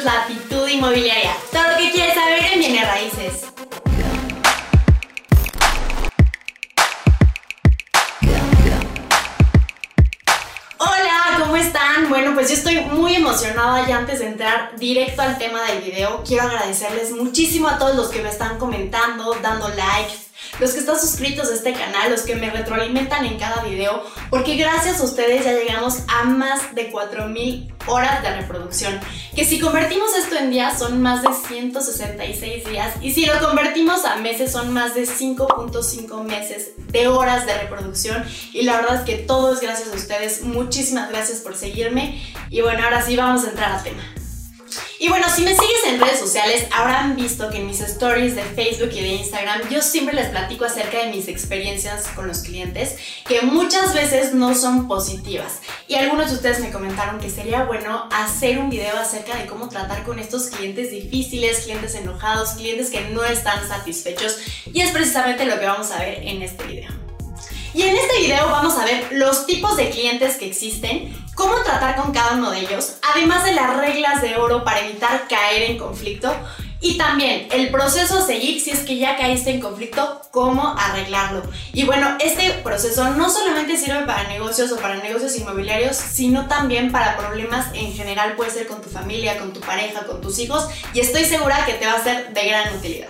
es Latitud Inmobiliaria. Todo lo que quieres saber en bienes raíces. Hola, ¿cómo están? Bueno, pues yo estoy muy emocionada y antes de entrar directo al tema del video, quiero agradecerles muchísimo a todos los que me están comentando, dando likes, los que están suscritos a este canal, los que me retroalimentan en cada video, porque gracias a ustedes ya llegamos a más de 4000 horas de reproducción. Que si convertimos esto en días son más de 166 días y si lo convertimos a meses son más de 5.5 meses de horas de reproducción y la verdad es que todo es gracias a ustedes. Muchísimas gracias por seguirme y bueno, ahora sí vamos a entrar al tema. Y bueno, si me sigues en redes sociales, habrán visto que en mis stories de Facebook y de Instagram yo siempre les platico acerca de mis experiencias con los clientes, que muchas veces no son positivas. Y algunos de ustedes me comentaron que sería bueno hacer un video acerca de cómo tratar con estos clientes difíciles, clientes enojados, clientes que no están satisfechos. Y es precisamente lo que vamos a ver en este video. Y en este video vamos a ver los tipos de clientes que existen, cómo tratar con cada uno de ellos, además de las reglas de oro para evitar caer en conflicto y también el proceso a seguir si es que ya caíste en conflicto, cómo arreglarlo. Y bueno, este proceso no solamente sirve para negocios o para negocios inmobiliarios, sino también para problemas en general, puede ser con tu familia, con tu pareja, con tus hijos y estoy segura que te va a ser de gran utilidad.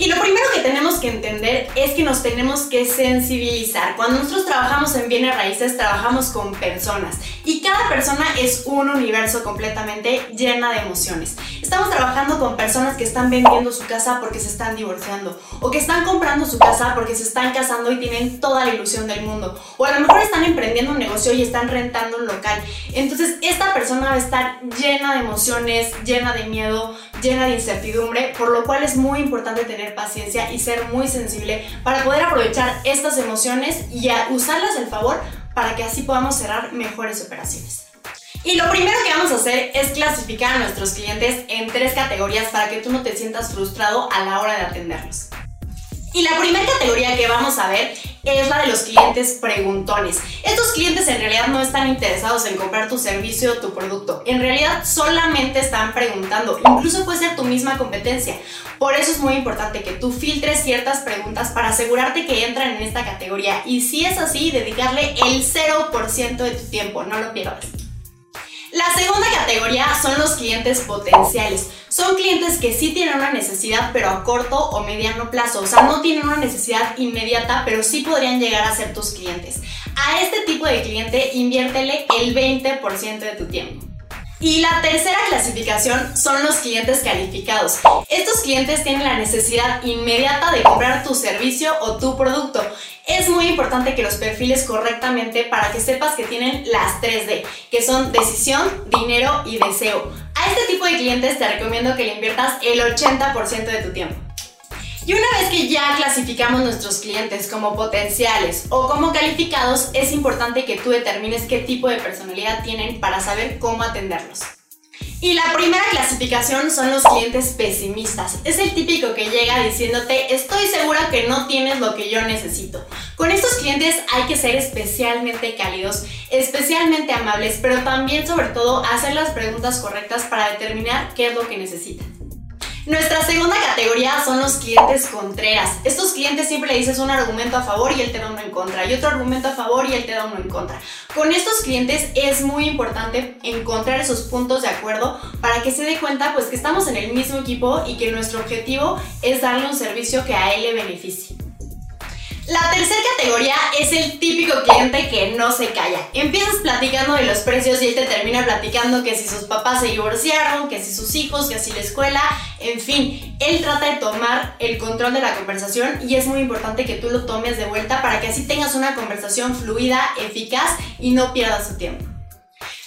Y lo primero que tenemos que entender es que nos tenemos que sensibilizar. Cuando nosotros trabajamos en bienes raíces, trabajamos con personas y cada persona es un universo completamente llena de emociones. Estamos trabajando con personas que están vendiendo su casa porque se están divorciando o que están comprando su casa porque se están casando y tienen toda la ilusión del mundo o a lo mejor están emprendiendo un negocio y están rentando un local. Entonces esta persona va a estar llena de emociones, llena de miedo, llena de incertidumbre, por lo cual es muy importante tener paciencia y ser muy sensible para poder aprovechar estas emociones y usarlas en favor para que así podamos cerrar mejores operaciones. Y lo primero que vamos a hacer es clasificar a nuestros clientes en tres categorías para que tú no te sientas frustrado a la hora de atenderlos. Y la primera categoría que vamos a ver es la de los clientes preguntones. Estos clientes en realidad no están interesados en comprar tu servicio o tu producto. En realidad solamente están preguntando. Incluso puede ser tu misma competencia. Por eso es muy importante que tú filtres ciertas preguntas para asegurarte que entran en esta categoría. Y si es así, dedicarle el 0% de tu tiempo. No lo pierdas. La segunda categoría son los clientes potenciales. Son clientes que sí tienen una necesidad, pero a corto o mediano plazo. O sea, no tienen una necesidad inmediata, pero sí podrían llegar a ser tus clientes. A este tipo de cliente inviértele el 20% de tu tiempo. Y la tercera clasificación son los clientes calificados. Estos clientes tienen la necesidad inmediata de comprar tu servicio o tu producto. Es muy importante que los perfiles correctamente para que sepas que tienen las 3D, que son decisión, dinero y deseo. A este tipo de clientes te recomiendo que le inviertas el 80% de tu tiempo. Y una vez que ya clasificamos nuestros clientes como potenciales o como calificados, es importante que tú determines qué tipo de personalidad tienen para saber cómo atenderlos. Y la primera clasificación son los clientes pesimistas. Es el típico que llega diciéndote, estoy segura que no tienes lo que yo necesito. Con estos clientes hay que ser especialmente cálidos, especialmente amables, pero también sobre todo hacer las preguntas correctas para determinar qué es lo que necesitan. Nuestra segunda categoría son los clientes contreras. Estos clientes siempre le dices un argumento a favor y él te da uno en contra, y otro argumento a favor y él te da uno en contra. Con estos clientes es muy importante encontrar esos puntos de acuerdo para que se dé cuenta pues que estamos en el mismo equipo y que nuestro objetivo es darle un servicio que a él le beneficie. La tercera categoría es el típico cliente que no se calla. Empiezas platicando de los precios y él te termina platicando que si sus papás se divorciaron, que si sus hijos, que si la escuela, en fin, él trata de tomar el control de la conversación y es muy importante que tú lo tomes de vuelta para que así tengas una conversación fluida, eficaz y no pierdas su tiempo.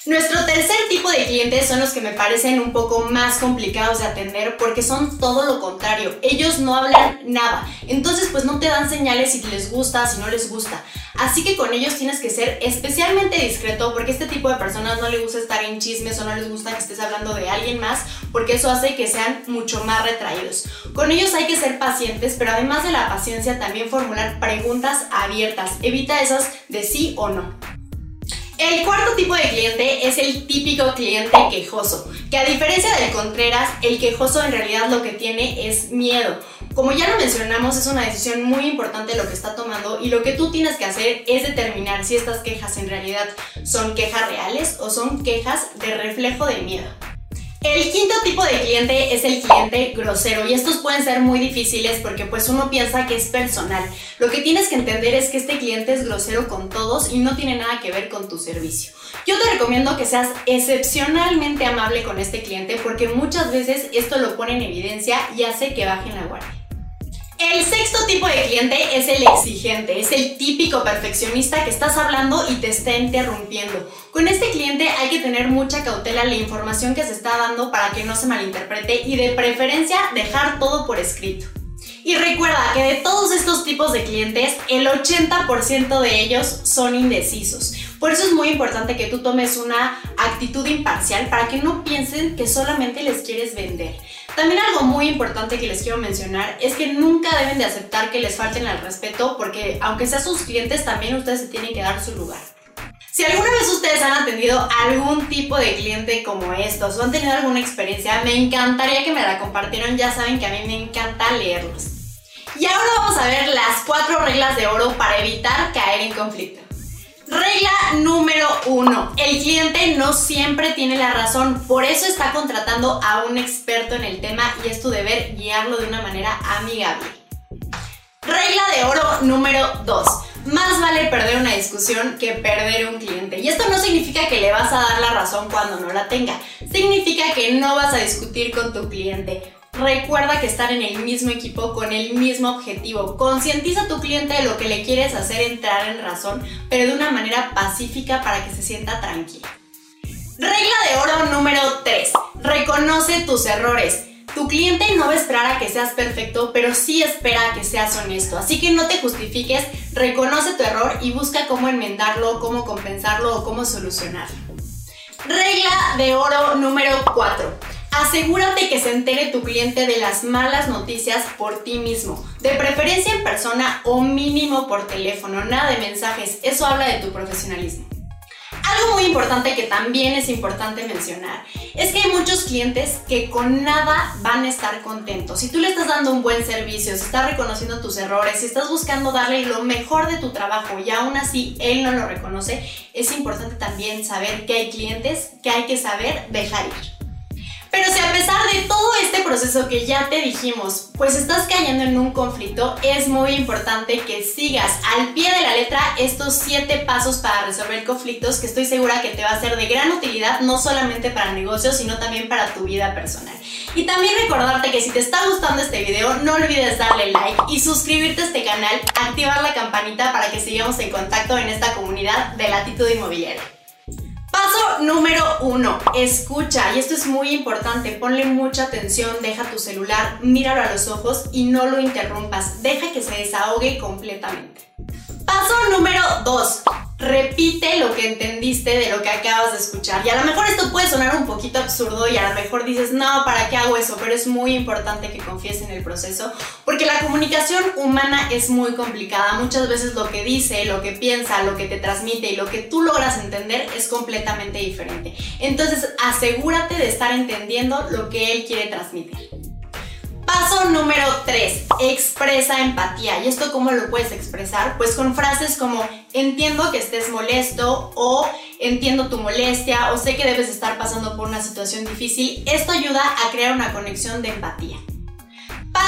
Nuestro tercer tipo de clientes son los que me parecen un poco más complicados de atender porque son todo lo contrario. Ellos no hablan nada. Entonces pues no te dan señales si les gusta, si no les gusta. Así que con ellos tienes que ser especialmente discreto porque este tipo de personas no les gusta estar en chismes o no les gusta que estés hablando de alguien más porque eso hace que sean mucho más retraídos. Con ellos hay que ser pacientes, pero además de la paciencia también formular preguntas abiertas. Evita esas de sí o no. El cuarto tipo de cliente es el típico cliente quejoso, que a diferencia del Contreras, el quejoso en realidad lo que tiene es miedo. Como ya lo mencionamos, es una decisión muy importante lo que está tomando y lo que tú tienes que hacer es determinar si estas quejas en realidad son quejas reales o son quejas de reflejo de miedo. El quinto tipo de cliente es el cliente grosero y estos pueden ser muy difíciles porque pues uno piensa que es personal. Lo que tienes que entender es que este cliente es grosero con todos y no tiene nada que ver con tu servicio. Yo te recomiendo que seas excepcionalmente amable con este cliente porque muchas veces esto lo pone en evidencia y hace que bajen la guardia. El sexto tipo de cliente es el exigente, es el típico perfeccionista que estás hablando y te está interrumpiendo. Con este cliente hay que tener mucha cautela la información que se está dando para que no se malinterprete y de preferencia dejar todo por escrito. Y recuerda que de todos estos tipos de clientes, el 80% de ellos son indecisos. Por eso es muy importante que tú tomes una actitud imparcial para que no piensen que solamente les quieres vender. También algo muy importante que les quiero mencionar es que nunca deben de aceptar que les falten al respeto porque aunque sean sus clientes también ustedes se tienen que dar su lugar. Si alguna vez ustedes han atendido algún tipo de cliente como estos o han tenido alguna experiencia, me encantaría que me la compartieran. Ya saben que a mí me encanta leerlos. Y ahora vamos a ver las cuatro reglas de oro para evitar caer en conflicto. Regla número uno, el cliente no siempre tiene la razón, por eso está contratando a un experto en el tema y es tu deber guiarlo de una manera amigable. Regla de oro número 2. Más vale perder una discusión que perder un cliente. Y esto no significa que le vas a dar la razón cuando no la tenga. Significa que no vas a discutir con tu cliente. Recuerda que estar en el mismo equipo con el mismo objetivo. Concientiza a tu cliente de lo que le quieres hacer entrar en razón, pero de una manera pacífica para que se sienta tranquilo. Regla de oro número 3. Reconoce tus errores. Tu cliente no va a esperar a que seas perfecto, pero sí espera a que seas honesto. Así que no te justifiques, reconoce tu error y busca cómo enmendarlo, cómo compensarlo o cómo solucionarlo. Regla de oro número 4. Asegúrate que se entere tu cliente de las malas noticias por ti mismo, de preferencia en persona o mínimo por teléfono, nada de mensajes, eso habla de tu profesionalismo. Algo muy importante que también es importante mencionar es que hay muchos clientes que con nada van a estar contentos. Si tú le estás dando un buen servicio, si estás reconociendo tus errores, si estás buscando darle lo mejor de tu trabajo y aún así él no lo reconoce, es importante también saber que hay clientes que hay que saber dejar ir. Pero si a pesar de todo este proceso que ya te dijimos, pues estás cayendo en un conflicto, es muy importante que sigas al pie de la letra estos 7 pasos para resolver conflictos que estoy segura que te va a ser de gran utilidad, no solamente para negocios, sino también para tu vida personal. Y también recordarte que si te está gustando este video, no olvides darle like y suscribirte a este canal, activar la campanita para que sigamos en contacto en esta comunidad de latitud inmobiliaria. Paso número uno, escucha. Y esto es muy importante. Ponle mucha atención, deja tu celular, míralo a los ojos y no lo interrumpas. Deja que se desahogue completamente. Paso número 2. Repite lo que entendiste de lo que acabas de escuchar. Y a lo mejor esto puede sonar un poquito absurdo y a lo mejor dices, no, ¿para qué hago eso? Pero es muy importante que confíes en el proceso porque la comunicación humana es muy complicada. Muchas veces lo que dice, lo que piensa, lo que te transmite y lo que tú logras entender es completamente diferente. Entonces asegúrate de estar entendiendo lo que él quiere transmitir. Paso número 3, expresa empatía. ¿Y esto cómo lo puedes expresar? Pues con frases como entiendo que estés molesto o entiendo tu molestia o sé que debes estar pasando por una situación difícil. Esto ayuda a crear una conexión de empatía.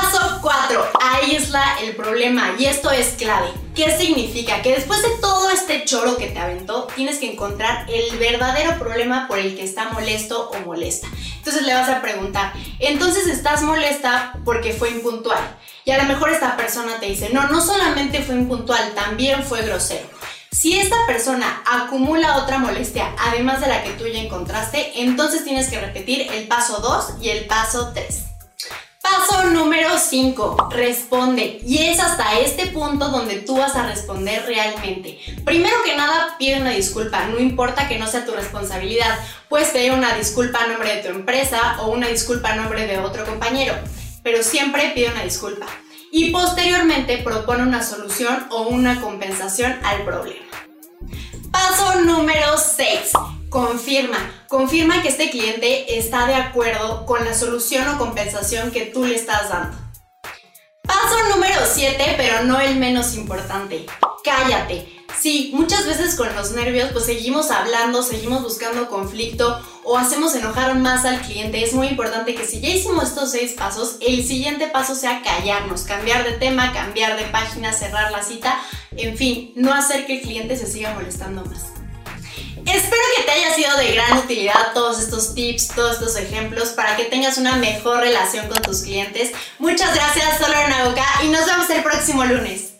Paso 4. Aísla el problema. Y esto es clave. ¿Qué significa? Que después de todo este choro que te aventó, tienes que encontrar el verdadero problema por el que está molesto o molesta. Entonces le vas a preguntar, entonces estás molesta porque fue impuntual. Y a lo mejor esta persona te dice, no, no solamente fue impuntual, también fue grosero. Si esta persona acumula otra molestia además de la que tú ya encontraste, entonces tienes que repetir el paso 2 y el paso 3. Paso número 5, responde. Y es hasta este punto donde tú vas a responder realmente. Primero que nada, pide una disculpa, no importa que no sea tu responsabilidad. Puedes pedir una disculpa a nombre de tu empresa o una disculpa a nombre de otro compañero, pero siempre pide una disculpa. Y posteriormente propone una solución o una compensación al problema. Paso número 6. Confirma. Confirma que este cliente está de acuerdo con la solución o compensación que tú le estás dando. Paso número 7, pero no el menos importante. Cállate. Sí, muchas veces con los nervios pues seguimos hablando, seguimos buscando conflicto o hacemos enojar más al cliente. Es muy importante que si ya hicimos estos seis pasos, el siguiente paso sea callarnos, cambiar de tema, cambiar de página, cerrar la cita, en fin, no hacer que el cliente se siga molestando más. Espero que te haya sido de gran utilidad todos estos tips, todos estos ejemplos para que tengas una mejor relación con tus clientes. Muchas gracias, Solo Nauca, y nos vemos el próximo lunes.